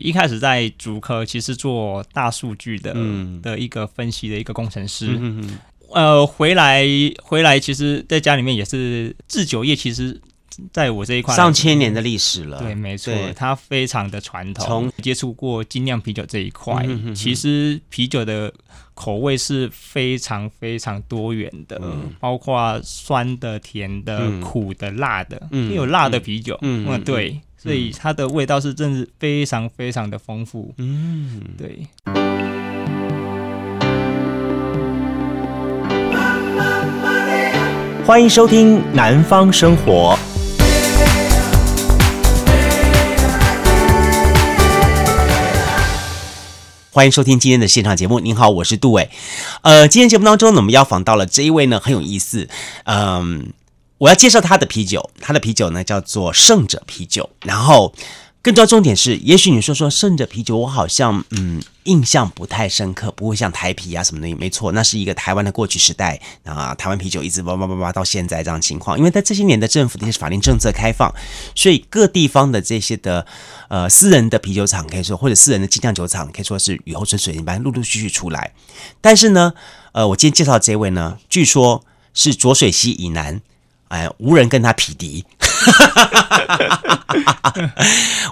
一开始在竹科，其实做大数据的、嗯、的一个分析的一个工程师。嗯嗯呃，回来回来，其实在家里面也是制酒业，其实在我这一块上千年的历史了。对，没错，它非常的传统。从接触过精酿啤酒这一块，嗯哼哼其实啤酒的口味是非常非常多元的，嗯包括酸的、甜的、嗯苦的、辣的，嗯也有辣的啤酒。嗯嗯，对，所以它的味道是真的是非常非常的丰富。嗯，对。欢迎收听《南方生活》。欢迎收听今天的现场节目。您好，我是杜伟。呃，今天节目当中呢，我们要访到了这一位呢，很有意思。嗯，我要介绍他的啤酒，他的啤酒呢叫做胜者啤酒。然后。更重要重点是，也许你说说胜者啤酒，我好像嗯印象不太深刻，不会像台啤啊什么的。没错，那是一个台湾的过去时代啊，台湾啤酒一直叭叭叭叭到现在这样情况。因为在这些年的政府的一些法令政策开放，所以各地方的这些的呃私人的啤酒厂可以说，或者私人的精酿酒厂可以说是雨后春笋一般陆陆续续出来。但是呢，呃，我今天介绍这位呢，据说是浊水溪以南，哎、无人跟他匹敌。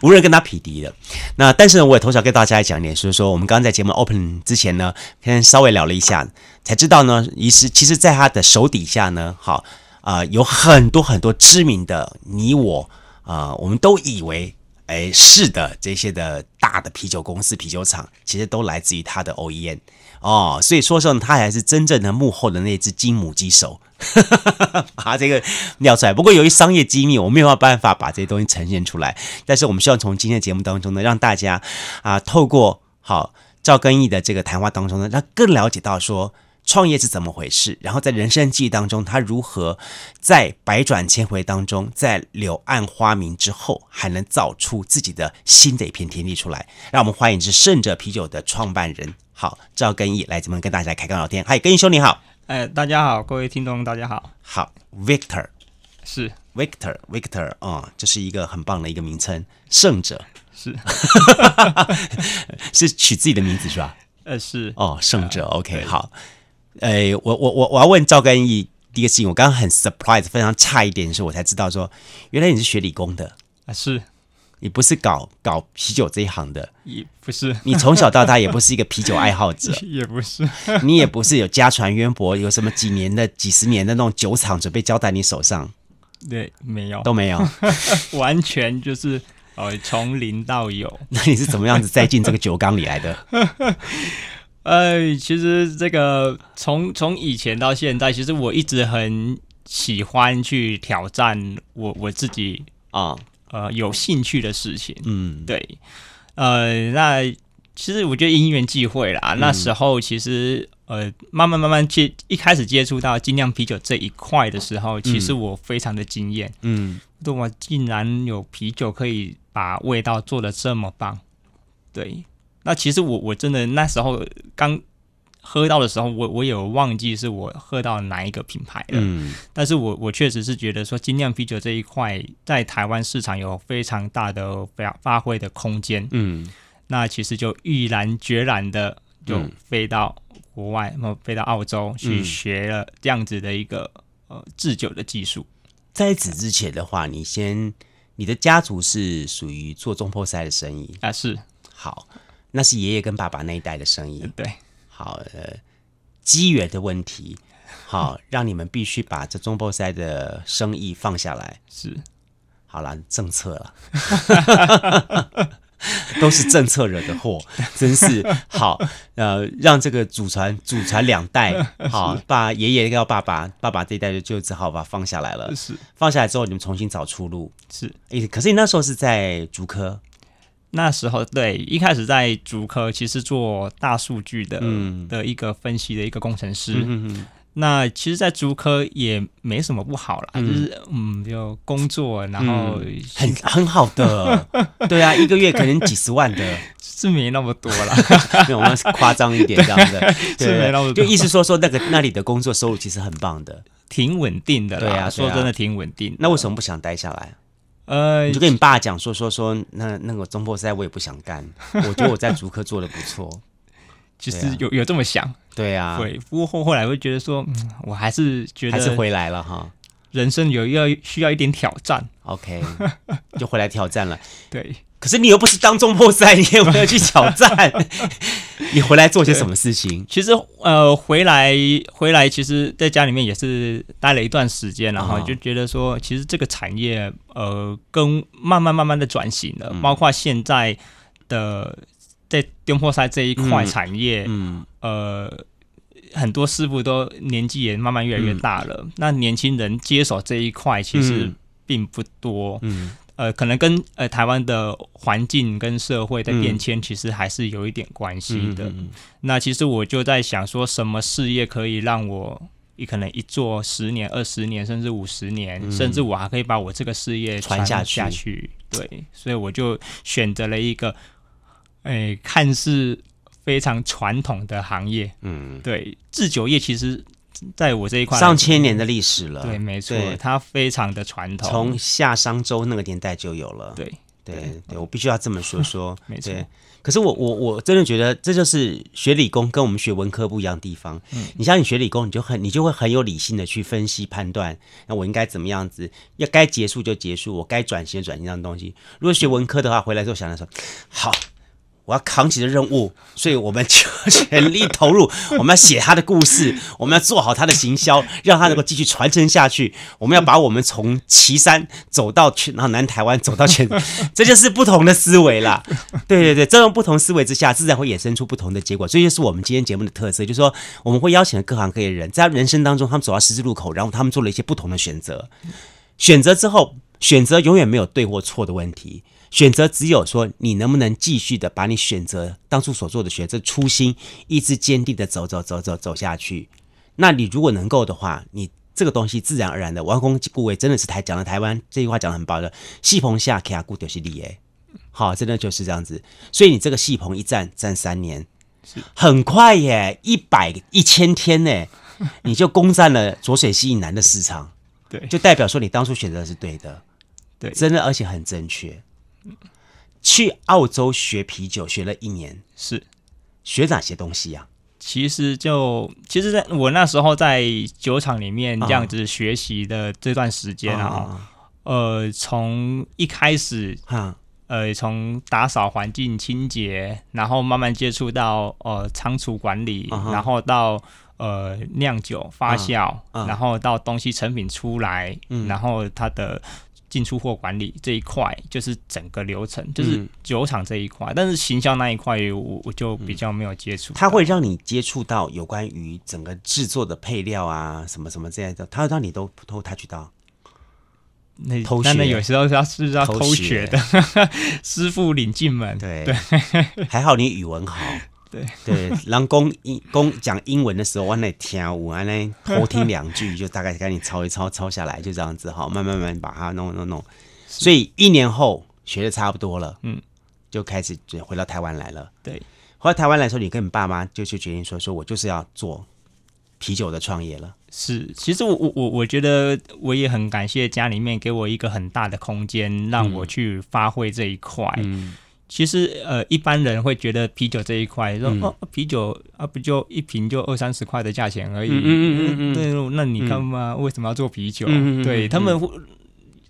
无人跟他匹敌的。那但是呢，我也同时要跟大家讲一点，所以说我们刚刚在节目 open 之前呢，先稍微聊了一下，才知道呢，其实其实在他的手底下呢，好啊、有很多很多知名的你我啊、我们都以为哎是的这些的大的啤酒公司、啤酒厂，其实都来自于他的 OEM 哦。所以说上他还是真正的幕后的那只金母鸡手。把这个尿出来，不过由于商业机密，我没有办法把这些东西呈现出来。但是我们希望从今天的节目当中呢，让大家啊，透过好赵根义的这个谈话当中呢，让更了解到说创业是怎么回事，然后在人生际遇当中，他如何在百转千回当中，在柳暗花明之后，还能造出自己的新的一片天地出来。让我们欢迎是胜者啤酒的创办人，好赵根义来这边跟大家来开个聊天。嗨，根义兄你好。哎，大家好，各位听众，大家好。好，Victor 是 Victor，Victor，啊、嗯，这是一个很棒的一个名称，胜者是 是取自己的名字是吧？呃，是哦，胜者、呃、，OK，好。哎，我我我我要问赵根义第一个事情，我刚刚很 surprise，非常差一点的时候，我才知道说，原来你是学理工的啊，是。你不是搞搞啤酒这一行的，也不是。你从小到大也不是一个啤酒爱好者，也不是。你也不是有家传渊博，有什么几年的、几十年的那种酒厂准备交在你手上？对，没有，都没有，完全就是呃从零到有。那你是怎么样子栽进这个酒缸里来的？呃，其实这个从从以前到现在，其实我一直很喜欢去挑战我我自己啊。哦呃，有兴趣的事情，嗯，对，呃，那其实我觉得因缘际会啦，嗯、那时候其实呃，慢慢慢慢接一开始接触到精酿啤酒这一块的时候，其实我非常的惊艳，嗯，对，我竟然有啤酒可以把味道做的这么棒，对，那其实我我真的那时候刚。喝到的时候，我我有忘记是我喝到哪一个品牌了，嗯，但是我我确实是觉得说精酿啤酒这一块在台湾市场有非常大的发发挥的空间，嗯，那其实就毅然决然的就飞到国外，那么飞到澳洲去学了这样子的一个呃制酒的技术。在此之前的话，你先你的家族是属于做中破塞的生意。啊？是，好，那是爷爷跟爸爸那一代的生意，对。好，呃，机缘的问题，好，让你们必须把这中波赛的生意放下来。是，好了，政策了，都是政策惹的祸，真是好。呃，让这个祖传祖传两代，好，把爷爷要爸爸，爸爸这一代就就只好把放下来了。是，放下来之后，你们重新找出路。是，可是你那时候是在竹科。那时候对，一开始在竹科，其实做大数据的、嗯、的一个分析的一个工程师。嗯嗯，那其实，在竹科也没什么不好啦，嗯、就是嗯，就工作，然后、嗯、很很好的，对啊，一个月可能几十万的，是没那么多啦，没有，我们夸张一点 这样子，对是没那么多，就意思说说那个那里的工作收入其实很棒的，挺稳定的啦，对啊，说真的挺稳定。那为什么不想待下来？呃，你就跟你爸讲说说说，那那个中破赛我也不想干，我觉得我在足科做的不错。其实有有这么想，对啊，对。不过后后来会觉得说，嗯，我还是觉得还是回来了哈。人生有要需要一点挑战，OK，就回来挑战了。对。可是你又不是当中破赛，你有没有去挑战？你回来做些什么事情？其实呃，回来回来，其实在家里面也是待了一段时间，然后就觉得说，其实这个产业呃，跟慢慢慢慢的转型了，嗯、包括现在的在中破赛这一块产业，嗯，嗯呃，很多师傅都年纪也慢慢越来越大了，嗯、那年轻人接手这一块其实并不多，嗯。嗯呃，可能跟呃台湾的环境跟社会的变迁，其实还是有一点关系的。嗯、那其实我就在想，说什么事业可以让我一可能一做十年、二十年，甚至五十年，嗯、甚至我还可以把我这个事业传下去。下去。对，所以我就选择了一个，哎、欸，看似非常传统的行业。嗯，对，制酒业其实。在我这一块，上千年的历史了。对，没错，它非常的传统，从夏商周那个年代就有了。对，对，对，我必须要这么说说。没错，可是我我我真的觉得这就是学理工跟我们学文科不一样的地方。嗯，你像你学理工，你就很你就会很有理性的去分析判断，那我应该怎么样子？要该结束就结束，我该转型转型这样东西。如果学文科的话，回来之后想来说，好。我要扛起的任务，所以我们就全力投入。我们要写他的故事，我们要做好他的行销，让他能够继续传承下去。我们要把我们从岐山走到全，然后南台湾走到全，这就是不同的思维啦。对对对，这种不同思维之下，自然会衍生出不同的结果。这就是我们今天节目的特色，就是说我们会邀请各行各业的人，在人生当中，他们走到十字路口，然后他们做了一些不同的选择。选择之后，选择永远没有对或错的问题。选择只有说，你能不能继续的把你选择当初所做的选择初心，一直坚定的走走走走走下去。那你如果能够的话，你这个东西自然而然的，王公顾为真的是台讲的台湾这句话讲的很棒的，戏棚下卡固就是利耶，好，真的就是这样子。所以你这个戏棚一站站三年，很快耶，一百一千天呢，你就攻占了浊水溪以南的市场，对，就代表说你当初选择的是对的，对，真的而且很正确。去澳洲学啤酒学了一年，是。学哪些东西呀？其实就其实，在我那时候在酒厂里面这样子学习的这段时间啊，呃，从一开始，呃，从打扫环境清洁，然后慢慢接触到呃仓储管理，然后到呃酿酒发酵，然后到东西成品出来，然后它的。进出货管理这一块就是整个流程，就是酒厂这一块，嗯、但是行销那一块我我就比较没有接触。它会让你接触到有关于整个制作的配料啊，什么什么这样的，它会让你都偷他去到。那偷学，那有时候是要是要偷学的，学 师傅领进门。对对，还好你语文好。对对，然后公英公讲英文的时候，我来听，我来 偷听两句，就大概赶紧抄一抄，抄下来，就这样子哈，慢慢慢把它弄弄弄。所以一年后学的差不多了，嗯，就开始就回到台湾来了。对，回到台湾来说，你跟你爸妈就去决定说，说我就是要做啤酒的创业了。是，其实我我我我觉得我也很感谢家里面给我一个很大的空间，让我去发挥这一块。嗯。嗯其实，呃，一般人会觉得啤酒这一块，说、嗯、哦，啤酒啊，不就一瓶就二三十块的价钱而已。嗯嗯嗯嗯。对，那你看嘛，为什么要做啤酒？嗯、对他们，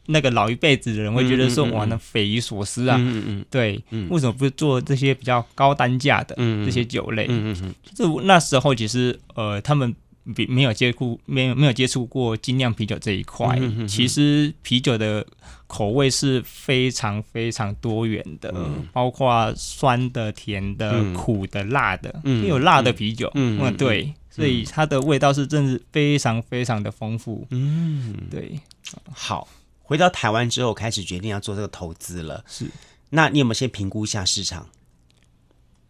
那个老一辈子的人会觉得说，哇，那匪夷所思啊。嗯嗯。对，为什么不做这些比较高单价的这些酒类？嗯嗯嗯。就那时候，其实，呃，他们。比没有接触，没有没有接触过精酿啤酒这一块。嗯、哼哼其实啤酒的口味是非常非常多元的，嗯、包括酸的、甜的、嗯、苦的、辣的，也、嗯、有辣的啤酒。嗯，嗯对，嗯、所以它的味道是真是非常非常的丰富。嗯，对。好，回到台湾之后，开始决定要做这个投资了。是，那你有没有先评估一下市场？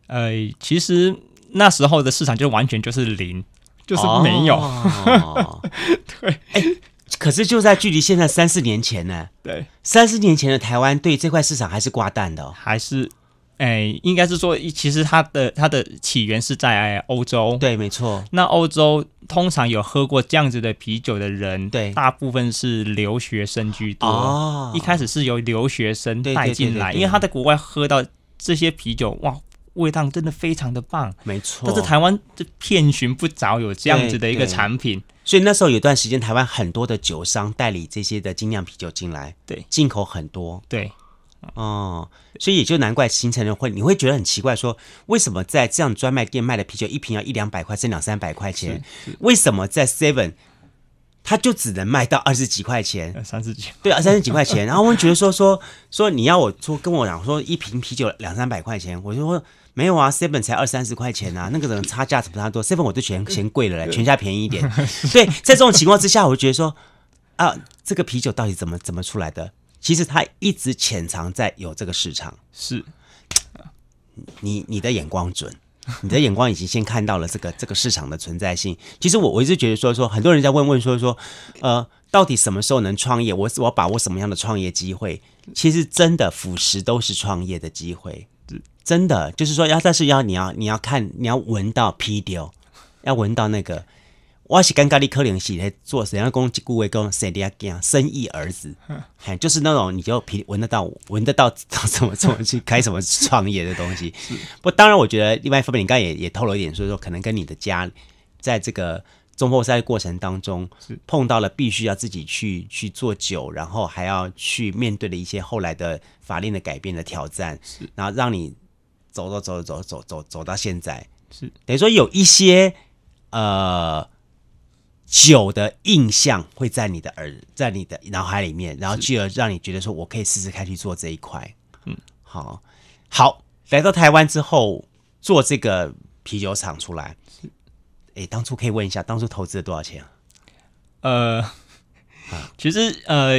呃，其实那时候的市场就完全就是零。就是没有，哦、对，哎、欸，可是就在距离现在三四年前呢，对，三四年前的台湾对这块市场还是挂蛋的、哦，还是哎，应该是说，其实它的它的起源是在欧洲。对，没错。那欧洲通常有喝过这样子的啤酒的人，对，大部分是留学生居多。哦，一开始是由留学生带进来，对对对对对，因为他在国外喝到这些啤酒，哇，味道真的非常的棒。没错。但是台湾就遍寻不着有这样子的一个产品，所以那时候有段时间，台湾很多的酒商代理这些的精酿啤酒进来，对，进口很多，对。哦，所以也就难怪形成了会，你会觉得很奇怪，说为什么在这样专卖店卖的啤酒一瓶要一两百块，甚至两三百块钱，为什么在 Seven 它就只能卖到二十几块钱，三十几，对啊，三十几块钱。然后我们觉得说说说你要我说跟我讲说一瓶啤酒两三百块钱，我就说没有啊，Seven 才二三十块钱啊，那个人差价不差多，Seven 我都嫌嫌贵了嘞，全家便宜一点。对，在这种情况之下，我就觉得说啊，这个啤酒到底怎么怎么出来的？其实它一直潜藏在有这个市场，是，你你的眼光准，你的眼光已经先看到了这个 这个市场的存在性。其实我我一直觉得说说，很多人在问问说说，呃，到底什么时候能创业？我我要把握什么样的创业机会？其实真的腐蚀都是创业的机会，真的就是说要，但是要你要你要看你要闻到皮丢，要闻到那个。我是尴尬的可能是在做怎样公一句话讲生意儿生意儿子，嘿，就是那种你就皮闻得到闻得到怎么怎么去开什么创业的东西。不，当然我觉得另外一方面，你刚才也也透露一点，所以说可能跟你的家在这个中后赛过程当中，碰到了必须要自己去去做酒，然后还要去面对的一些后来的法令的改变的挑战，是，然后让你走走走走走走走到现在，是等于说有一些呃。酒的印象会在你的耳，在你的脑海里面，然后继而让你觉得说，我可以试试看去做这一块。嗯，好，好，来到台湾之后做这个啤酒厂出来，哎，当初可以问一下，当初投资了多少钱啊？呃。其实呃，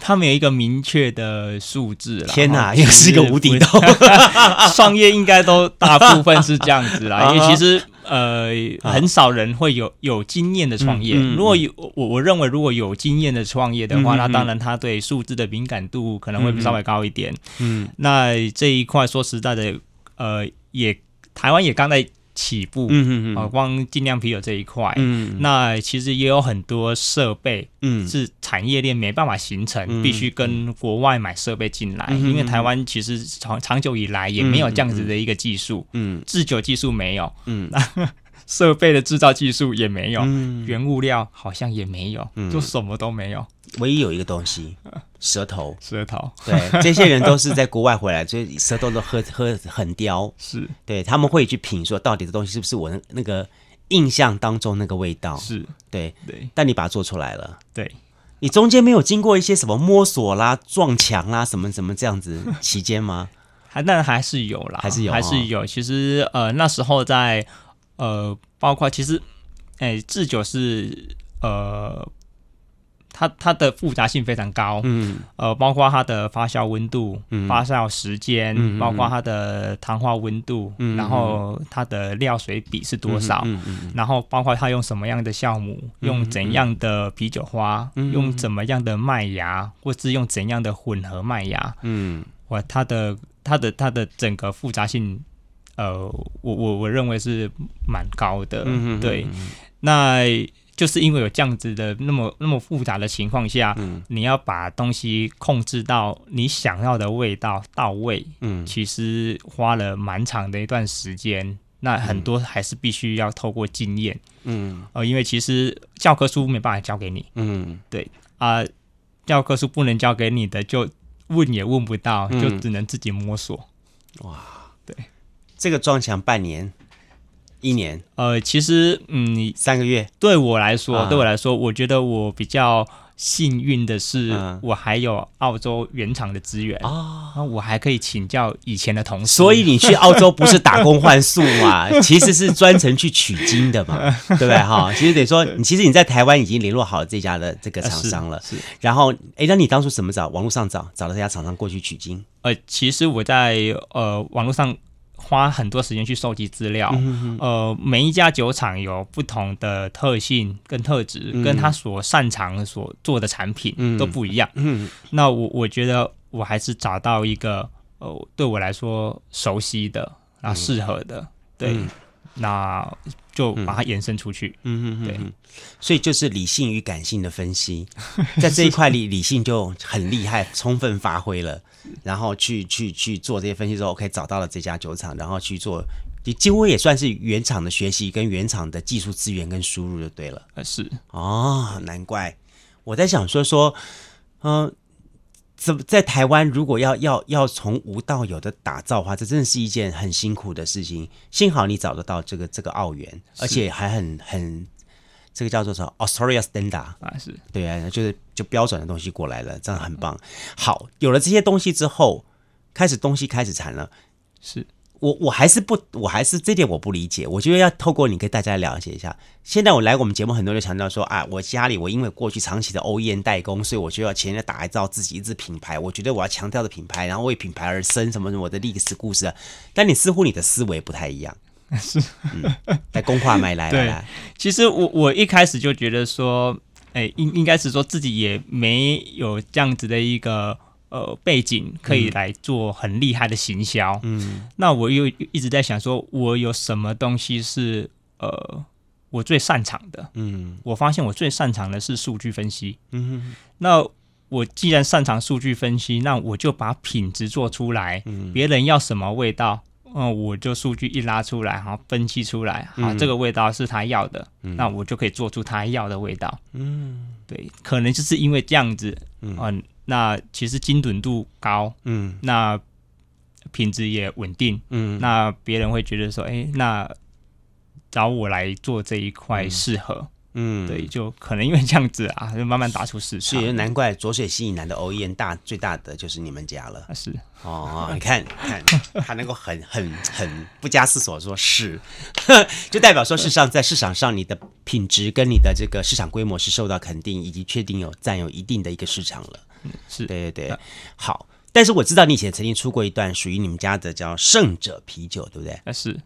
他们有一个明确的数字啦。天哪，又是一个无底洞。创业应该都大部分是这样子啦，因为其实呃，很少人会有有经验的创业。嗯嗯、如果有我我认为如果有经验的创业的话，嗯、那当然他对数字的敏感度可能会稍微高一点。嗯，那这一块说实在的，呃，也台湾也刚在。起步，嗯嗯嗯，啊，光精酿啤酒这一块，嗯，那其实也有很多设备，嗯，是产业链没办法形成，嗯、必须跟国外买设备进来，嗯、因为台湾其实长长久以来也没有这样子的一个技术，嗯，制酒技术没有，嗯，设备的制造技术也没有，嗯，原物料好像也没有，嗯，就什么都没有。唯一有一个东西，舌头，舌头，对，这些人都是在国外回来，所以舌头都喝喝很刁，是。对，他们会去品说，到底的东西是不是我那个印象当中那个味道，是。对对，但你把它做出来了，对，你中间没有经过一些什么摸索啦、撞墙啦、什么什么这样子期间吗？还但还是有啦，还是有，还是有。其实呃那时候在呃，包括其实哎，制酒是呃。它它的复杂性非常高，嗯，呃，包括它的发酵温度、嗯、发酵时间，嗯、包括它的糖化温度，嗯、然后它的料水比是多少，然后包括它用什么样的酵母，嗯、用怎样的啤酒花，嗯、用怎么样的麦芽，或是用怎样的混合麦芽，嗯，我它的它的它的整个复杂性，呃，我我我认为是蛮高的，嗯、对，嗯、那。就是因为有这样子的那么那么复杂的情况下，嗯，你要把东西控制到你想要的味道到位，嗯，其实花了蛮长的一段时间。那很多还是必须要透过经验，嗯，呃，因为其实教科书没办法教给你，嗯，对。啊，呃，教科书不能教给你的，就问也问不到，就只能自己摸索。哇，对，这个撞墙半年。一年，呃，其实，嗯，三个月，对我来说，啊、对我来说，我觉得我比较幸运的是，啊、我还有澳洲原厂的资源啊，我还可以请教以前的同事。所以你去澳洲不是打工换宿嘛？其实是专程去取经的嘛，对不对？哈，其实得说，你其实你在台湾已经联络好这家的这个厂商了，是。是然后，哎，那你当初怎么找？网络上找，找到这家厂商过去取经？呃，其实我在呃网络上。花很多时间去收集资料，呃，每一家酒厂有不同的特性跟特质，嗯、跟他所擅长所做的产品都不一样。那我我觉得我还是找到一个呃对我来说熟悉的，然后适合的，嗯、对，嗯、那就把它延伸出去。嗯嗯嗯，对，所以就是理性与感性的分析，在这一块里，理性就很厉害，充分发挥了，然后去去去做这些分析之后，，OK，找到了这家酒厂，然后去做。你几乎也算是原厂的学习跟原厂的技术资源跟输入就对了。是哦，难怪我在想说说，嗯、呃，怎么在台湾如果要要要从无到有的打造的话，这真的是一件很辛苦的事情。幸好你找得到这个这个澳元，而且还很很这个叫做什么 Australia Standard 啊，是对啊，就是就标准的东西过来了，这样很棒。好，有了这些东西之后，开始东西开始产了，是。我我还是不，我还是这点我不理解。我觉得要透过你跟大家了解一下。现在我来我们节目，很多人强调说啊，我家里我因为过去长期的 OEM 代工，所以我就要前面打造自己一支品牌。我觉得我要强调的品牌，然后为品牌而生，什么什么的历史故事。但你似乎你的思维不太一样，是嗯，在公话买来 来来。其实我我一开始就觉得说，哎，应应该是说自己也没有这样子的一个。呃，背景可以来做很厉害的行销。嗯，那我又一直在想说，我有什么东西是呃我最擅长的？嗯，我发现我最擅长的是数据分析。嗯哼，那我既然擅长数据分析，那我就把品质做出来。嗯，别人要什么味道，嗯、呃，我就数据一拉出来，然后分析出来，好，这个味道是他要的，嗯、那我就可以做出他要的味道。嗯，对，可能就是因为这样子，嗯。呃那其实精准度高，嗯，那品质也稳定，嗯，那别人会觉得说，哎，那找我来做这一块适合，嗯，对，就可能因为这样子啊，就慢慢打出市场。所以难怪浊水溪以南的 OEM 大最大的就是你们家了，是。哦，你看，看 他能够很很很不加思索说是，就代表说事实上在市场上你的品质跟你的这个市场规模是受到肯定，以及确定有占有一定的一个市场了。嗯，是对对对，好。但是我知道你以前曾经出过一段属于你们家的叫圣者啤酒，对不对？啊，是。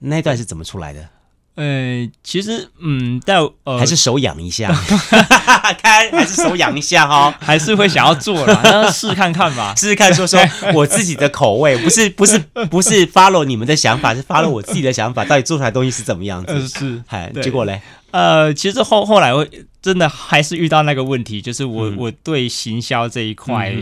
那一段是怎么出来的？呃，其实，嗯，但呃，还是手痒一下，开还是手痒一下哈、哦，还是会想要做了，那试看看吧，试试看，说说我自己的口味，不是不是不是 follow 你们的想法，是 follow 我自己的想法，到底做出来的东西是怎么样子？呃、是，嗨，结果嘞？呃，其实后后来我真的还是遇到那个问题，就是我、嗯、我对行销这一块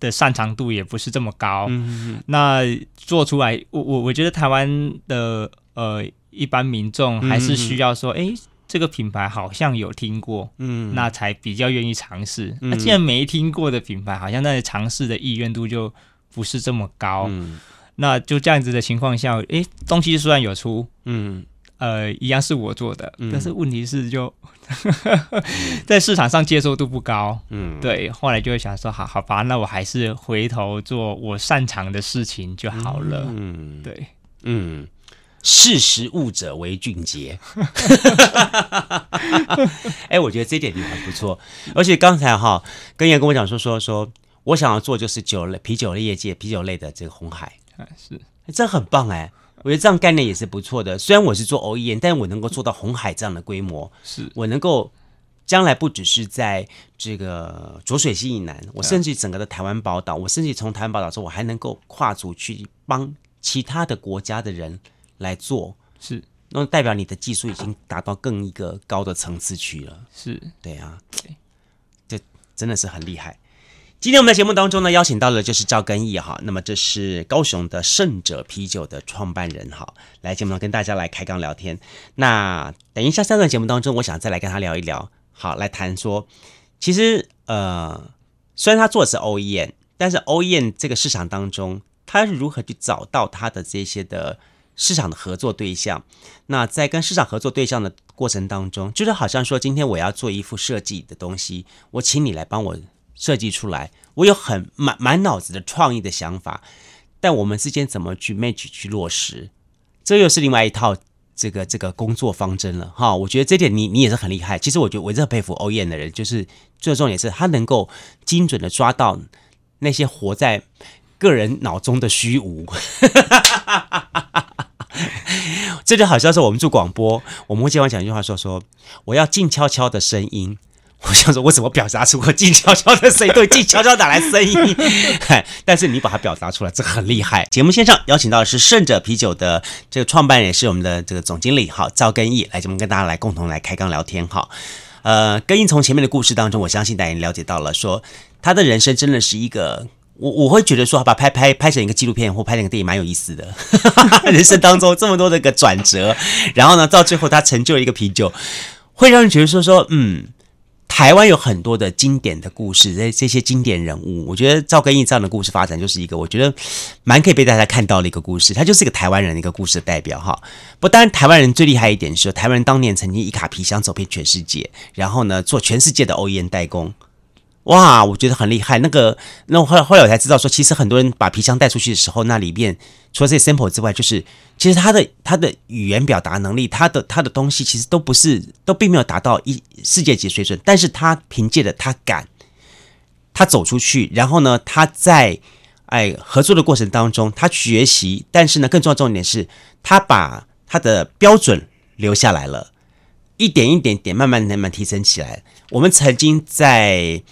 的擅长度也不是这么高。嗯、那做出来，我我我觉得台湾的呃一般民众还是需要说，哎、嗯，这个品牌好像有听过，嗯，那才比较愿意尝试。嗯、那既然没听过的品牌，好像那尝试的意愿度就不是这么高。嗯、那就这样子的情况下，哎，东西虽然有出，嗯。呃，一样是我做的，嗯、但是问题是就 在市场上接受度不高。嗯，对，后来就会想说，好好吧，那我还是回头做我擅长的事情就好了。嗯，对，嗯，识时务者为俊杰。哎，我觉得这点就很不错。而且刚才哈，跟爷跟我讲说说说，我想要做就是酒类啤酒类业界啤酒类的这个红海。啊，是，这很棒哎。我觉得这样概念也是不错的。虽然我是做 OEM，但我能够做到红海这样的规模，是我能够将来不只是在这个浊水溪以南，我甚至整个的台湾宝岛，我甚至从台湾宝岛说，我还能够跨足去帮其他的国家的人来做，是那代表你的技术已经达到更一个高的层次去了。是对啊，这真的是很厉害。今天我们的节目当中呢，邀请到的就是赵根义哈，那么这是高雄的胜者啤酒的创办人哈，来节目上跟大家来开杠聊天。那等一下三段节目当中，我想再来跟他聊一聊，好，来谈说，其实呃，虽然他做的是 OEM，但是 OEM 这个市场当中，他是如何去找到他的这些的市场的合作对象？那在跟市场合作对象的过程当中，就是好像说，今天我要做一副设计的东西，我请你来帮我。设计出来，我有很满满脑子的创意的想法，但我们之间怎么去 match 去落实，这又是另外一套这个这个工作方针了哈。我觉得这点你你也是很厉害。其实我觉得我真的佩服 OEM 的人，就是最重点是他能够精准的抓到那些活在个人脑中的虚无。这就好像是我们做广播，我们会经常讲一句话说说，我要静悄悄的声音。我想说，我怎么表达出我静悄悄的声音？对，静悄悄哪来声音？但是你把它表达出来，这很厉害。节目线上邀请到的是胜者啤酒的这个创办人，是我们的这个总经理，好，赵根义来节目跟大家来共同来开缸聊天，好。呃，根义从前面的故事当中，我相信大家也了解到了，说他的人生真的是一个，我我会觉得说，把拍拍拍成一个纪录片或拍成一个电影蛮有意思的。人生当中这么多的一个转折，然后呢，到最后他成就了一个啤酒，会让人觉得说说，嗯。台湾有很多的经典的故事，这这些经典人物，我觉得赵根义这样的故事发展就是一个我觉得蛮可以被大家看到的一个故事。他就是一个台湾人的一个故事的代表哈。不，当然台湾人最厉害一点是，台湾人当年曾经一卡皮箱走遍全世界，然后呢做全世界的 OEM 代工。哇，我觉得很厉害。那个，那后来后来我才知道说，其实很多人把皮箱带出去的时候，那里面除了这 sample 之外，就是其实他的他的语言表达能力，他的他的东西其实都不是，都并没有达到一世界级水准。但是他凭借着他敢，他走出去，然后呢，他在哎合作的过程当中，他学习，但是呢，更重要重点是，他把他的标准留下来了，一点一点点，慢慢慢慢提升起来。我们曾经在。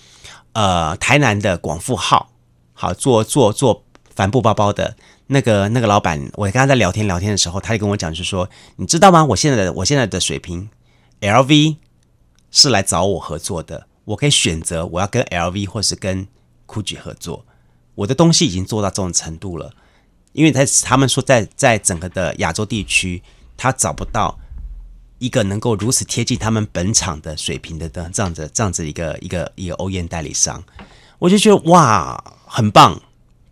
呃，台南的广富号，好做做做帆布包包的那个那个老板，我跟他在聊天聊天的时候，他就跟我讲，就是说，你知道吗？我现在的我现在的水平，LV 是来找我合作的，我可以选择我要跟 LV 或是跟 GUCCI 合作，我的东西已经做到这种程度了，因为他他们说在在整个的亚洲地区，他找不到。一个能够如此贴近他们本厂的水平的的这样子这样子一个一个一个 OEM 代理商，我就觉得哇，很棒，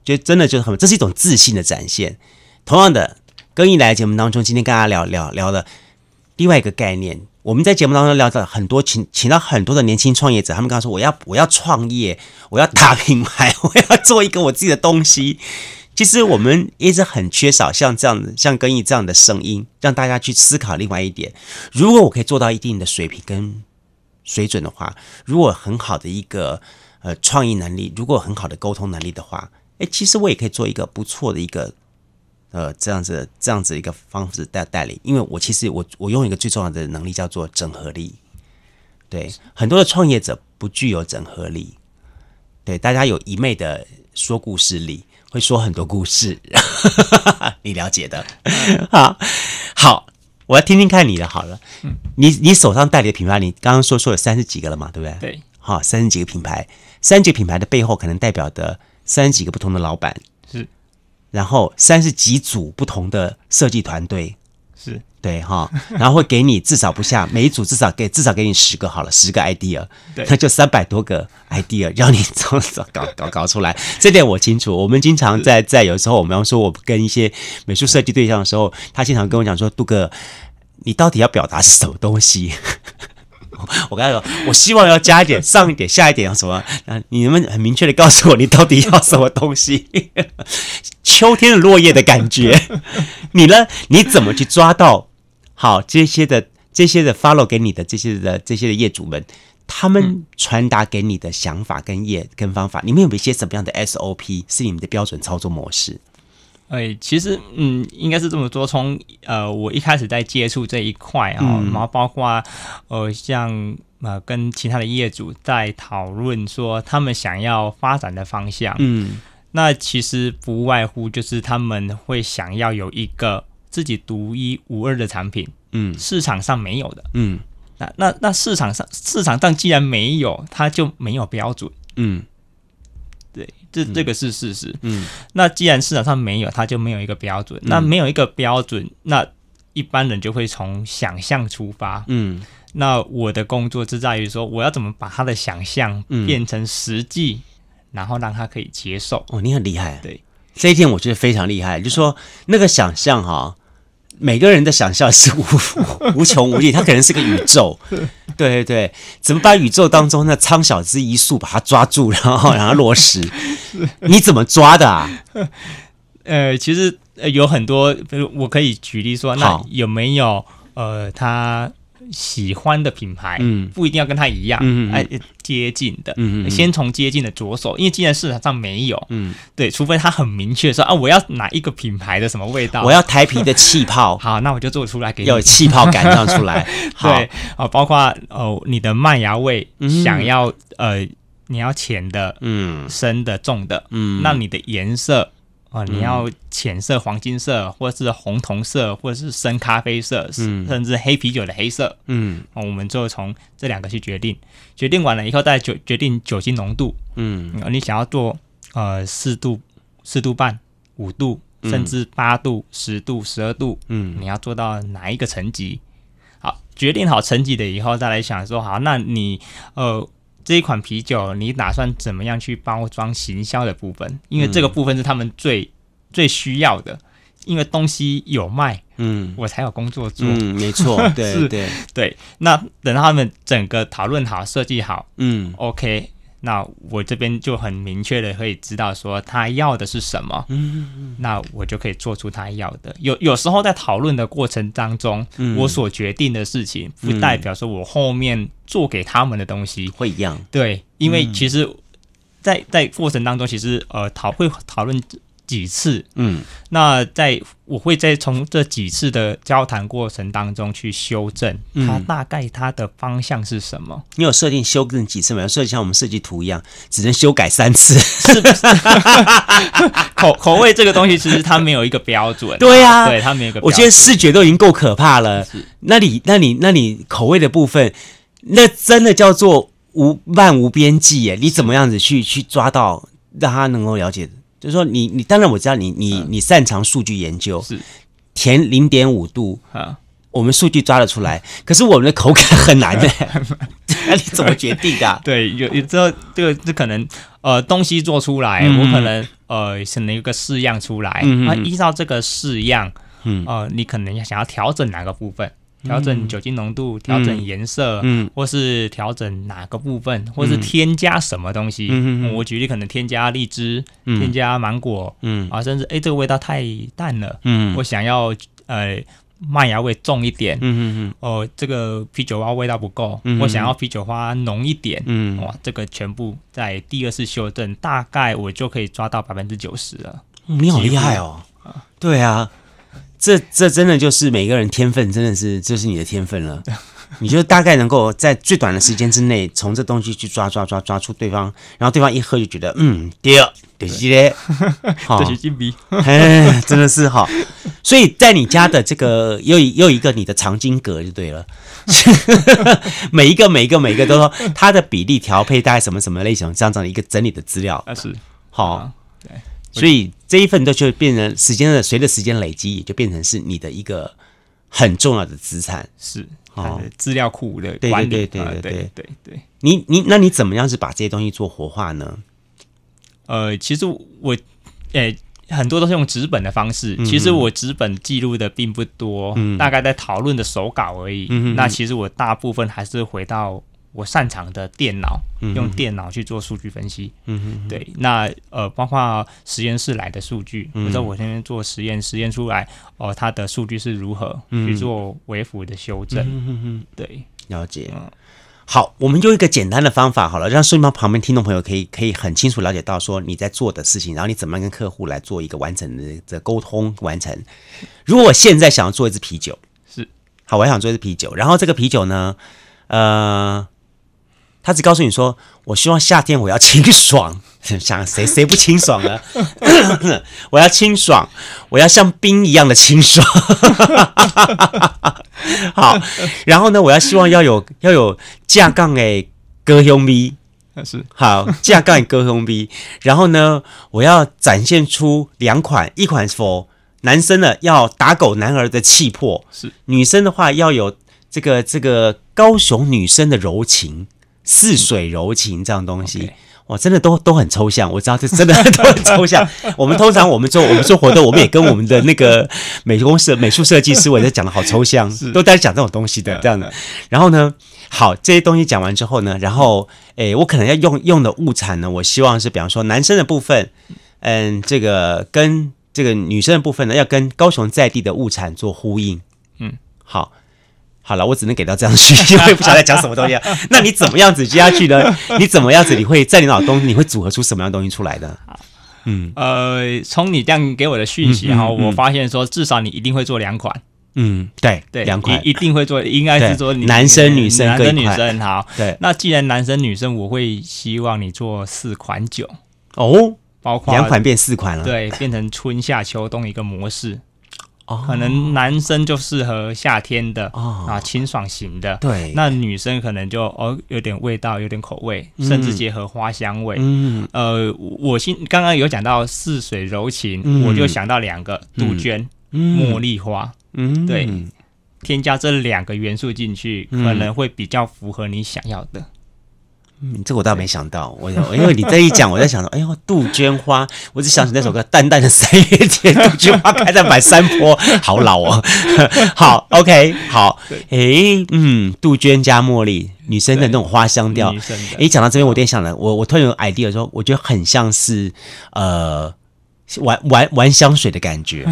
就真的就是很，这是一种自信的展现。同样的，根义来节目当中，今天跟大家聊聊聊的另外一个概念，我们在节目当中聊到很多请请到很多的年轻创业者，他们刚刚说我要我要创业，我要打品牌，我要做一个我自己的东西。其实我们一直很缺少像这样的、像根义这样的声音，让大家去思考另外一点：如果我可以做到一定的水平跟水准的话，如果很好的一个呃创意能力，如果很好的沟通能力的话，诶，其实我也可以做一个不错的一个呃这样子、这样子一个方式带带领。因为我其实我我用一个最重要的能力叫做整合力。对，很多的创业者不具有整合力。对，大家有一昧的说故事力。会说很多故事，你了解的。好，好，我要听听看你的好了。你你手上代理的品牌，你刚刚说说有三十几个了嘛，对不对？对。好，三十几个品牌，三十几个品牌的背后可能代表的三十几个不同的老板，是。然后三十几组不同的设计团队，是。对哈，然后会给你至少不下每一组至少给至少给你十个好了，十个 idea，对，那就三百多个 idea 让你搞搞搞搞出来。这点我清楚。我们经常在在有时候我们要说，我跟一些美术设计对象的时候，他经常跟我讲说：“杜哥，你到底要表达什么东西？” 我跟他说：“我希望要加一点，上一点，下一点，要什么？你能不能很明确的告诉我，你到底要什么东西？” 秋天的落叶的感觉，你呢？你怎么去抓到？好，这些的这些的 follow 给你的这些的这些的业主们，他们传达给你的想法跟业跟方法，你们有没有一些什么样的 SOP 是你们的标准操作模式？哎，其实嗯，应该是这么说。从呃，我一开始在接触这一块啊，嗯、然后包括呃，像呃，跟其他的业主在讨论说他们想要发展的方向，嗯，那其实不外乎就是他们会想要有一个。自己独一无二的产品，嗯，市场上没有的，嗯，那那那市场上市场上既然没有，它就没有标准，嗯，对，这这个是事实，嗯，那既然市场上没有，它就没有一个标准，那没有一个标准，那一般人就会从想象出发，嗯，那我的工作是在于说，我要怎么把他的想象变成实际，然后让他可以接受。哦，你很厉害，对，这一点我觉得非常厉害，就是说那个想象哈。每个人的想象是无 无穷无尽，它可能是个宇宙，对对对，怎么把宇宙当中那苍小之一粟把它抓住，然后让它落实？你怎么抓的啊？呃，其实有很多，比如我可以举例说，那有没有呃，他喜欢的品牌，嗯，不一定要跟它一样，嗯哎，接近的，嗯，先从接近的着手，因为既然市场上没有，嗯，对，除非他很明确说啊，我要哪一个品牌的什么味道，我要台啤的气泡，好，那我就做出来给你，有气泡感让出来，对，啊，包括哦，你的麦芽味，想要呃，你要浅的，嗯，深的，重的，嗯，那你的颜色。哦，你要浅色、黄金色，或者是红铜色，或者是深咖啡色，嗯，甚至黑啤酒的黑色，嗯，我们就从这两个去决定，决定完了以后再决决定酒精浓度，嗯，你想要做呃四度、四度半、五度，甚至八度、十度、十二度，嗯，你要做到哪一个层级？好，决定好层级的以后，再来想说，好，那你呃。这一款啤酒，你打算怎么样去包装行销的部分？因为这个部分是他们最、嗯、最需要的，因为东西有卖，嗯，我才有工作做，嗯，没错，对对对，对。那等到他们整个讨论好、设计好，嗯，OK。那我这边就很明确的可以知道说他要的是什么，嗯，那我就可以做出他要的。有有时候在讨论的过程当中，嗯，我所决定的事情，不代表说我后面做给他们的东西会一样。对，因为其实在，在在过程当中，其实呃讨会讨论。几次，嗯，那在我会在从这几次的交谈过程当中去修正，它大概它的方向是什么？你有设定修正几次没有？设计像我们设计图一样，只能修改三次，是不是？口口味这个东西其实它没有一个标准，对呀，对它没有一个标准。我觉得视觉都已经够可怕了，那你那你那你口味的部分，那真的叫做无漫无边际耶！你怎么样子去去抓到让他能够了解？就是说你，你你当然我知道你你你擅长数据研究，是。填零点五度啊，我们数据抓得出来，可是我们的口感很难的，那你怎么决定的？对，有有时候这个这可能呃东西做出来，嗯、我可能呃选了一个试样出来，那、嗯、依照这个试样，嗯。呃你可能要想要调整哪个部分？调整酒精浓度，调整颜色，嗯，或是调整哪个部分，或是添加什么东西。嗯，我举例，可能添加荔枝，添加芒果，嗯，啊，甚至哎，这个味道太淡了，嗯，我想要呃麦芽味重一点，嗯嗯嗯，哦，这个啤酒花味道不够，我想要啤酒花浓一点，嗯，哇，这个全部在第二次修正，大概我就可以抓到百分之九十了。你好厉害哦！对啊。这这真的就是每个人天分，真的是这是你的天分了。你就大概能够在最短的时间之内，从这东西去抓抓抓抓出对方，然后对方一喝就觉得嗯，对，对，对，好，这是金币，哎，真的是好。所以在你家的这个又又一个你的藏经阁就对了，每一个每一个每一个都说它的比例调配大概什么什么类型，这样这样的一个整理的资料，那是好，对。所以这一份都就变成时间的，随着时间累积，也就变成是你的一个很重要的资产，是哦，资料库的管理，对对对对对对对。你你那你怎么样是把这些东西做活化呢？呃，其实我诶、欸、很多都是用纸本的方式，其实我纸本记录的并不多，嗯、大概在讨论的手稿而已。嗯、那其实我大部分还是回到。我擅长的电脑，用电脑去做数据分析。嗯哼，对，那呃，包括实验室来的数据，比如说我现在做实验，实验出来哦、呃，它的数据是如何、嗯、去做微幅的修正。对，了解。嗯、好，我们用一个简单的方法好了，让顺便旁边听众朋友可以可以很清楚了解到说你在做的事情，然后你怎么样跟客户来做一个完整的这沟通完成。如果我现在想要做一支啤酒，是好，我想做一支啤酒，然后这个啤酒呢，呃。他只告诉你说：“我希望夏天我要清爽，想谁谁不清爽呢？我要清爽，我要像冰一样的清爽。好，然后呢，我要希望要有要有架杠诶高雄味，是好架杠高雄味。然后呢，我要展现出两款，一款是 for 男生的要打狗男儿的气魄，是女生的话要有这个这个高雄女生的柔情。”似水柔情这样东西，哇，真的都都很抽象。我知道这真的 都很抽象。我们通常我们做我们做活动，我们也跟我们的那个美工设美术设计师，我也在讲的好抽象，都在讲这种东西的这样的。然后呢，好，这些东西讲完之后呢，然后诶，我可能要用用的物产呢，我希望是比方说男生的部分，嗯，这个跟这个女生的部分呢，要跟高雄在地的物产做呼应。嗯，好。好了，我只能给到这样的讯息，我也不晓得在讲什么东西、啊。那你怎么样子接下去呢？你怎么样子？你会在你脑中你会组合出什么样的东西出来的？嗯，呃，从你这样给我的讯息哈、嗯嗯嗯，我发现说至少你一定会做两款。嗯，对对，两款一一定会做，应该是说你男生女生，男生女生好。对，那既然男生女生，我会希望你做四款酒哦，包括两款变四款了，对，变成春夏秋冬一个模式。哦，可能男生就适合夏天的哦，啊，清爽型的。对，那女生可能就哦，有点味道，有点口味，嗯、甚至结合花香味。嗯，呃，我心刚刚有讲到似水柔情、嗯，我就想到两个杜鹃、嗯、茉莉花。嗯，对，添加这两个元素进去，可能会比较符合你想要的。嗯，这个我倒没想到，我因为你这一讲，我在想说，哎呦，杜鹃花，我只想起那首歌《淡淡的三月天》，杜鹃花开在满山坡，好老哦。好，OK，好，哎，嗯，杜鹃加茉莉，女生的那种花香调。哎，讲到这边，我有点想了，我我突然有 idea 说，我觉得很像是呃，玩玩玩香水的感觉。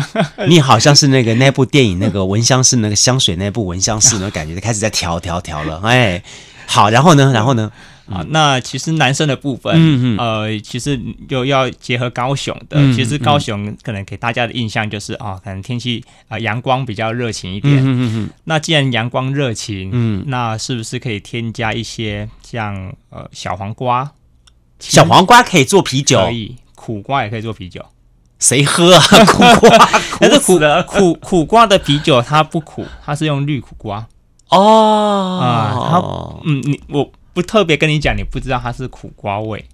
你好像是那个那部电影那个闻香室那个香水那部闻香室那种感觉，就开始在调调调了。哎，好，然后呢，然后呢？啊，那其实男生的部分，嗯嗯，呃，其实又要结合高雄的，嗯。其实高雄可能给大家的印象就是啊，可能天气啊阳光比较热情一点。嗯嗯嗯。那既然阳光热情，嗯，那是不是可以添加一些像呃小黄瓜？小黄瓜可以做啤酒，可以，苦瓜也可以做啤酒。谁喝啊？苦瓜？可是苦的苦苦瓜的啤酒它不苦，它是用绿苦瓜。哦啊，它嗯，你我。不特别跟你讲，你不知道它是苦瓜味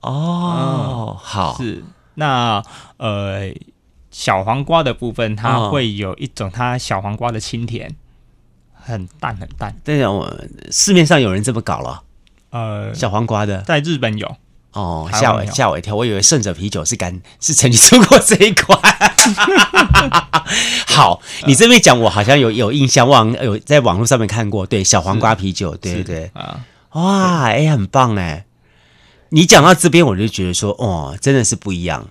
哦、嗯。好，是那呃小黄瓜的部分，它会有一种它小黄瓜的清甜，很淡很淡。对啊，我市面上有人这么搞了。呃，小黄瓜的，在日本有哦，吓我吓我一跳，我以为胜者啤酒是干是曾经出过这一款。好，你这边讲我好像有有印象，网有在网络上面看过，对小黄瓜啤酒，对对对啊。哇，哎、欸，很棒哎！你讲到这边，我就觉得说，哦，真的是不一样。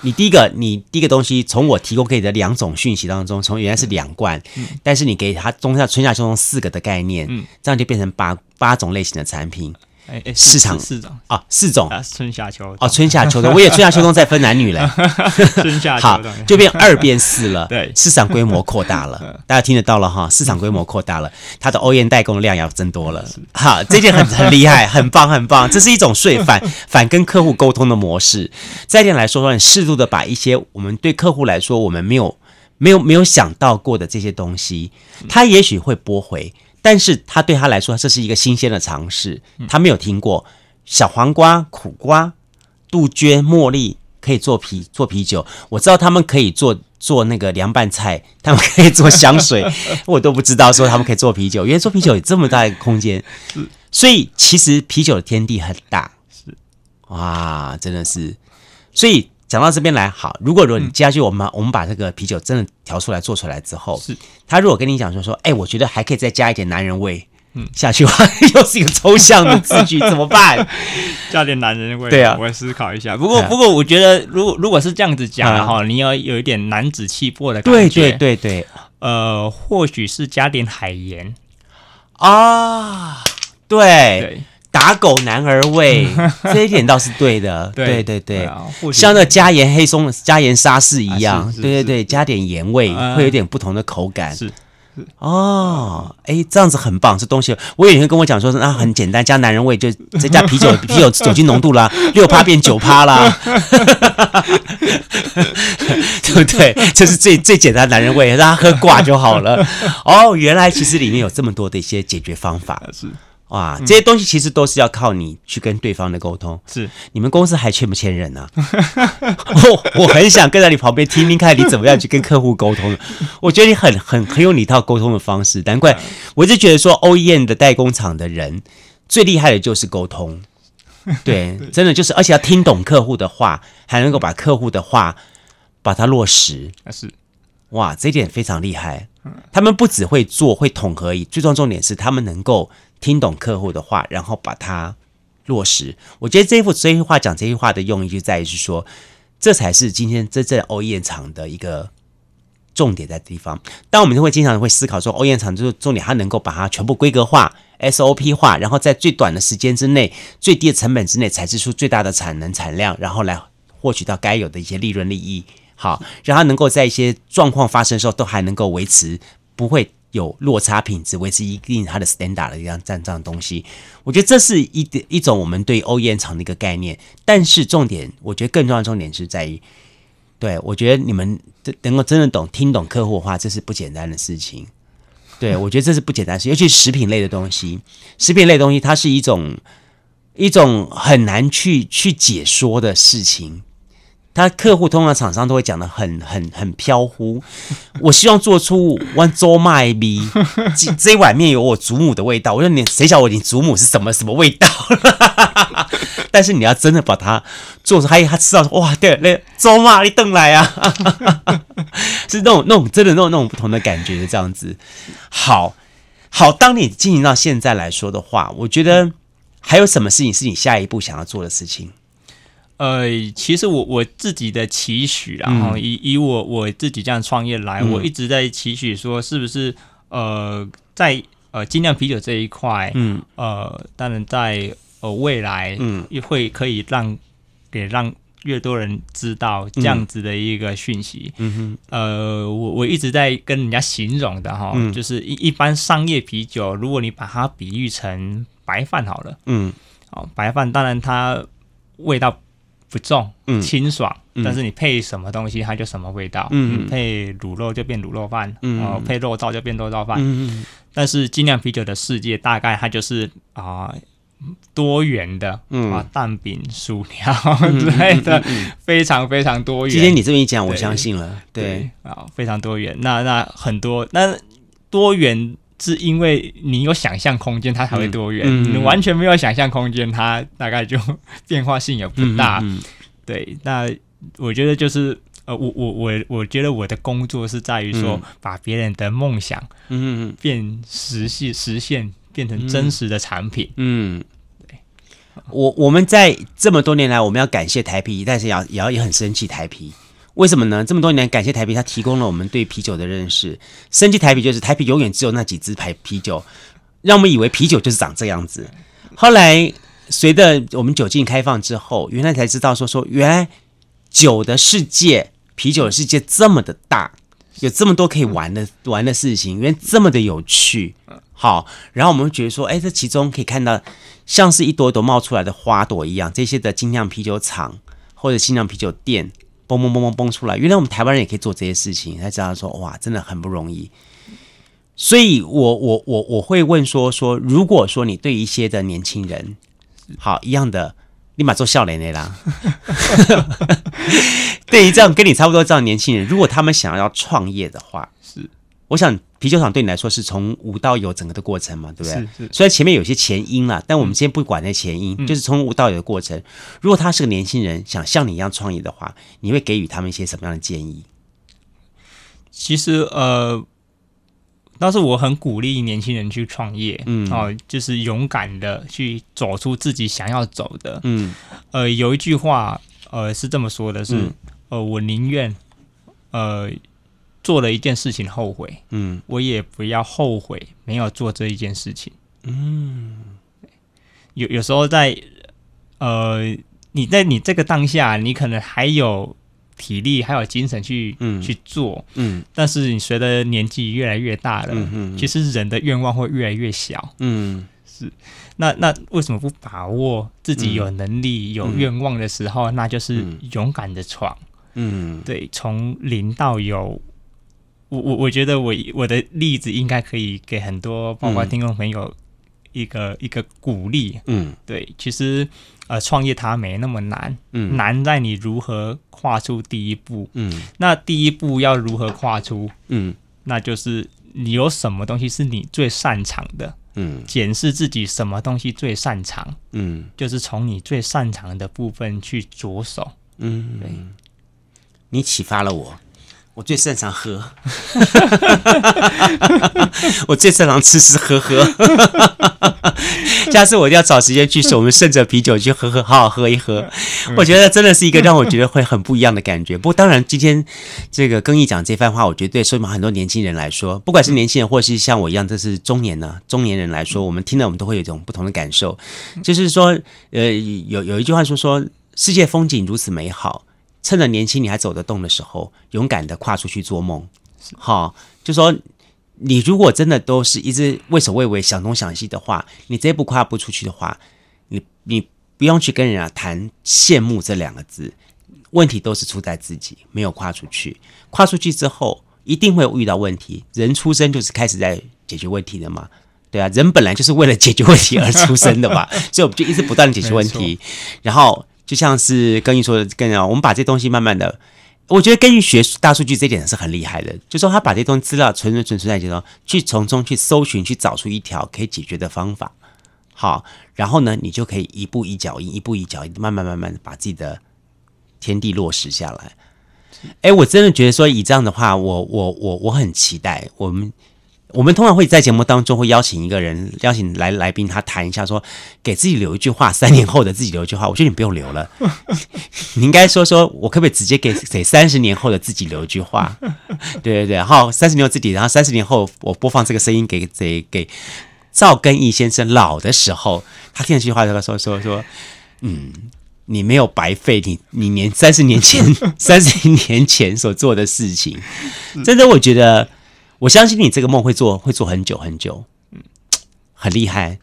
你第一个，你第一个东西，从我提供给你的两种讯息当中，从原来是两罐，嗯、但是你给他中下春夏秋冬四个的概念，嗯，这样就变成八八种类型的产品。哎哎，市场四种啊，四种啊，春夏秋冬哦，春夏秋冬，我也春夏秋冬再分男女嘞，春夏好就变二变四了，对，市场规模扩大了，大家听得到了哈，市场规模扩大了，它的 OEM 代工量要增多了，好，这件很很厉害，很棒很棒，这是一种税反 反跟客户沟通的模式，再一点来说说，你适度的把一些我们对客户来说我们没有没有没有想到过的这些东西，他也许会拨回。但是他对他来说，这是一个新鲜的尝试，他没有听过小黄瓜、苦瓜、杜鹃、茉莉可以做啤做啤酒。我知道他们可以做做那个凉拌菜，他们可以做香水，我都不知道说他们可以做啤酒。原来做啤酒有这么大一个空间，所以其实啤酒的天地很大，是哇，真的是，所以。讲到这边来，好，如果如果你接下去我们、嗯、我们把这个啤酒真的调出来做出来之后，是。他如果跟你讲说说，哎，我觉得还可以再加一点男人味，嗯，下去的话 又是一个抽象的字句，怎么办？加点男人味，对啊，我会思考一下。不过不过，我觉得如果如果是这样子讲的话，你要有一点男子气魄的感觉，对对对对，呃，或许是加点海盐。啊，对。对打狗男儿味，这一点倒是对的。对对对，像那加盐黑松加盐沙士一样，啊、对对对，加点盐味、嗯、会有点不同的口感。是，是哦，哎，这样子很棒，这东西我有人跟我讲说，那很简单，加男人味就再加啤酒，啤酒酒精浓度啦，六趴变九趴啦，对不对？这是最最简单的男人味，让他喝挂就好了。哦，原来其实里面有这么多的一些解决方法。是。哇，这些东西其实都是要靠你去跟对方的沟通。是，你们公司还缺不缺人呢？我 我很想跟在你旁边听听看，你怎么样去跟客户沟通。我觉得你很很很有你一套沟通的方式，难怪我就觉得说 OEM 的代工厂的人最厉害的就是沟通。对，真的就是，而且要听懂客户的话，还能够把客户的话把它落实。是，哇，这一点非常厉害。他们不只会做，会统合，最重要重点是他们能够。听懂客户的话，然后把它落实。我觉得这幅这句话讲这句话的用意就在于是说，这才是今天真正 OEM 厂的一个重点在地方。但我们就会经常会思考说，欧艳厂就是重点，它能够把它全部规格化、SOP 化，然后在最短的时间之内、最低的成本之内，采制出最大的产能产量，然后来获取到该有的一些利润利益。好，让它能够在一些状况发生的时候，都还能够维持不会有落差品质，维持一定它的 standard 的一样这样这样东西。我觉得这是一点一种我们对 OEM 厂的一个概念。但是重点，我觉得更重要的重点是在于，对我觉得你们能够真的懂听懂客户的话，这是不简单的事情。对我觉得这是不简单事，尤其食品类的东西，食品类东西它是一种一种很难去去解说的事情。他客户通常厂商都会讲得很 很很飘忽。我希望做出碗粥麦米，这这一碗面有我祖母的味道。我说你谁晓得你祖母是什么什么味道？但是你要真的把它做出，他他吃到哇，对，那粥嘛你瞪来啊，是那种那种真的那种那种不同的感觉的这样子。好好，当你进行到现在来说的话，我觉得还有什么事情是你下一步想要做的事情？呃，其实我我自己的期许，然后以以我我自己这样创业来，嗯、我一直在期许说，是不是呃，在呃精酿啤酒这一块，嗯，呃，当然在呃未来，嗯，也会可以让给让越多人知道这样子的一个讯息，嗯哼，呃，我我一直在跟人家形容的哈，嗯、就是一一般商业啤酒，如果你把它比喻成白饭好了，嗯，哦，白饭当然它味道。不重，清爽，嗯、但是你配什么东西，它就什么味道。嗯，配卤肉就变卤肉饭，嗯，然后配肉燥就变肉燥饭。嗯，但是精酿啤酒的世界大概它就是啊、呃、多元的，嗯啊蛋饼、薯条之类的，非常非常多元。今天你这么一讲，我相信了。对啊，非常多元。那那很多，那多元。是因为你有想象空间，它才会多元。嗯嗯、你完全没有想象空间，它大概就变化性也不大。对，那我觉得就是呃，我我我我觉得我的工作是在于说，把别人的梦想，嗯嗯，变实现实现，变成真实的产品。嗯，对。我我们在这么多年来，我们要感谢台皮，但是也要也要也很生气台啤。为什么呢？这么多年，感谢台啤，它提供了我们对啤酒的认识。升级台啤就是台啤永远只有那几支牌啤酒，让我们以为啤酒就是长这样子。后来随着我们酒禁开放之后，原来才知道说说原来酒的世界、啤酒的世界这么的大，有这么多可以玩的玩的事情，原来这么的有趣。好，然后我们觉得说，哎，这其中可以看到像是一朵朵冒出来的花朵一样，这些的精酿啤酒厂或者精酿啤酒店。蹦蹦蹦蹦蹦出来！原来我们台湾人也可以做这些事情，才知道说哇，真的很不容易。所以我，我我我会问说说，如果说你对一些的年轻人，好一样的，立马做笑脸的啦。对于这样跟你差不多这样年轻人，如果他们想要创业的话，我想。啤酒厂对你来说是从无到有整个的过程嘛，对不对？是是。虽然前面有些前因啦，但我们先不管那前因，嗯、就是从无到有的过程。如果他是个年轻人，想像你一样创业的话，你会给予他们一些什么样的建议？其实，呃，倒是我很鼓励年轻人去创业，嗯，哦，就是勇敢的去走出自己想要走的，嗯，呃，有一句话，呃，是这么说的是，是、嗯、呃，我宁愿，呃。做了一件事情后悔，嗯，我也不要后悔没有做这一件事情，嗯，有有时候在，呃，你在你这个当下，你可能还有体力，还有精神去，嗯，去做，嗯，但是你随着年纪越来越大了，嗯嗯，其实人的愿望会越来越小，嗯，是，那那为什么不把握自己有能力、有愿望的时候，那就是勇敢的闯，嗯，对，从零到有。我我我觉得我我的例子应该可以给很多包括听众朋友一个、嗯、一个鼓励。嗯，对，其实呃创业它没那么难，嗯，难在你如何跨出第一步。嗯，那第一步要如何跨出？嗯，那就是你有什么东西是你最擅长的？嗯，检视自己什么东西最擅长？嗯，就是从你最擅长的部分去着手。嗯，对，你启发了我。我最擅长喝，我最擅长吃吃喝喝。下次我一定要找时间去我们胜者啤酒去喝喝，好好喝一喝。我觉得真的是一个让我觉得会很不一样的感觉。不过当然，今天这个更毅讲这番话，我觉得对说明很多年轻人来说，不管是年轻人或是像我一样这是中年呢中年人来说，我们听了我们都会有一种不同的感受。就是说，呃，有有一句话说说世界风景如此美好。趁着年轻你还走得动的时候，勇敢的跨出去做梦。好，就说你如果真的都是一直畏首畏尾、想东想西的话，你这一步跨不出去的话，你你不用去跟人家谈羡慕这两个字，问题都是出在自己没有跨出去。跨出去之后，一定会遇到问题。人出生就是开始在解决问题的嘛，对啊，人本来就是为了解决问题而出生的嘛，所以我们就一直不断的解决问题，然后。就像是跟你说的，更要我们把这东西慢慢的，我觉得更毅学大数据这点是很厉害的。就说他把这东西资料存存存存在其中，去从中去搜寻，去找出一条可以解决的方法。好，然后呢，你就可以一步一脚印，一步一脚印，慢慢慢慢的把自己的天地落实下来。哎，我真的觉得说以这样的话，我我我我很期待我们。我们通常会在节目当中会邀请一个人，邀请来来宾，他谈一下说，给自己留一句话，三年后的自己留一句话。我觉得你不用留了，你应该说说，我可不可以直接给给三十年后的自己留一句话？对对对，好，三十年后自己，然后三十年后我播放这个声音给给给赵更义先生老的时候，他听这句话，他说说说，嗯，你没有白费你你年三十年前 三十年前所做的事情，真的，我觉得。我相信你这个梦会做，会做很久很久，嗯，很厉害。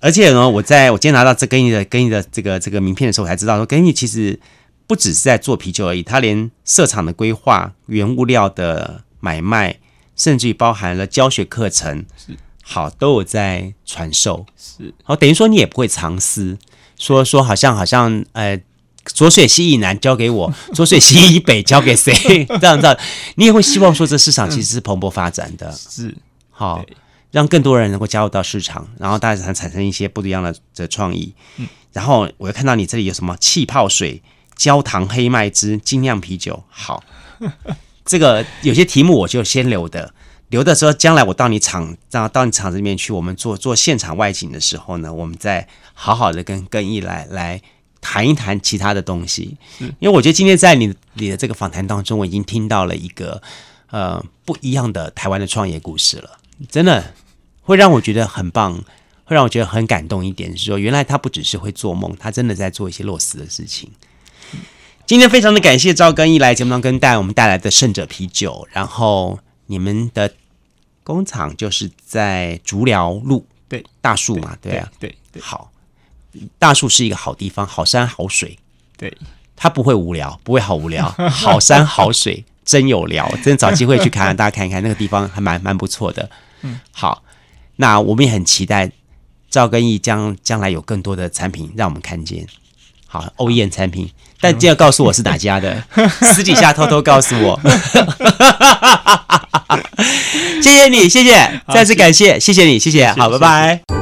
而且呢，我在我今天拿到这跟你的跟你的这个这个名片的时候，我才知道说，跟你其实不只是在做啤酒而已，他连设厂的规划、原物料的买卖，甚至于包含了教学课程，是好都有在传授。是好，等于说你也不会藏私，说说好像好像呃。浊水溪以南交给我，浊水溪以北交给谁？这样这样，你也会希望说这市场其实是蓬勃发展的，是。好让更多人能够加入到市场，然后大家才产生一些不一样的的创意。嗯，然后我又看到你这里有什么气泡水、焦糖黑麦汁、精酿啤酒，好，这个有些题目我就先留的，留的时候将来我到你厂，到到你厂子里面去，我们做做现场外景的时候呢，我们再好好的跟跟一来来。谈一谈其他的东西，因为我觉得今天在你你的这个访谈当中，我已经听到了一个呃不一样的台湾的创业故事了，真的会让我觉得很棒，会让我觉得很感动。一点，是说原来他不只是会做梦，他真的在做一些落实的事情。今天非常的感谢赵更一来节目当中跟带我们带来的胜者啤酒，然后你们的工厂就是在竹寮路，对，大树嘛，对啊，对，对，好。大树是一个好地方，好山好水，对，它不会无聊，不会好无聊，好山好水 真有聊，真的找机会去看看，大家看一看那个地方还蛮蛮不错的。嗯，好，那我们也很期待赵根义将将来有更多的产品让我们看见。好，OEM 产品，但记得告诉我是哪家的，私底下偷偷告诉我。谢谢你，谢谢，再次感谢，谢谢你，谢谢，好，拜拜。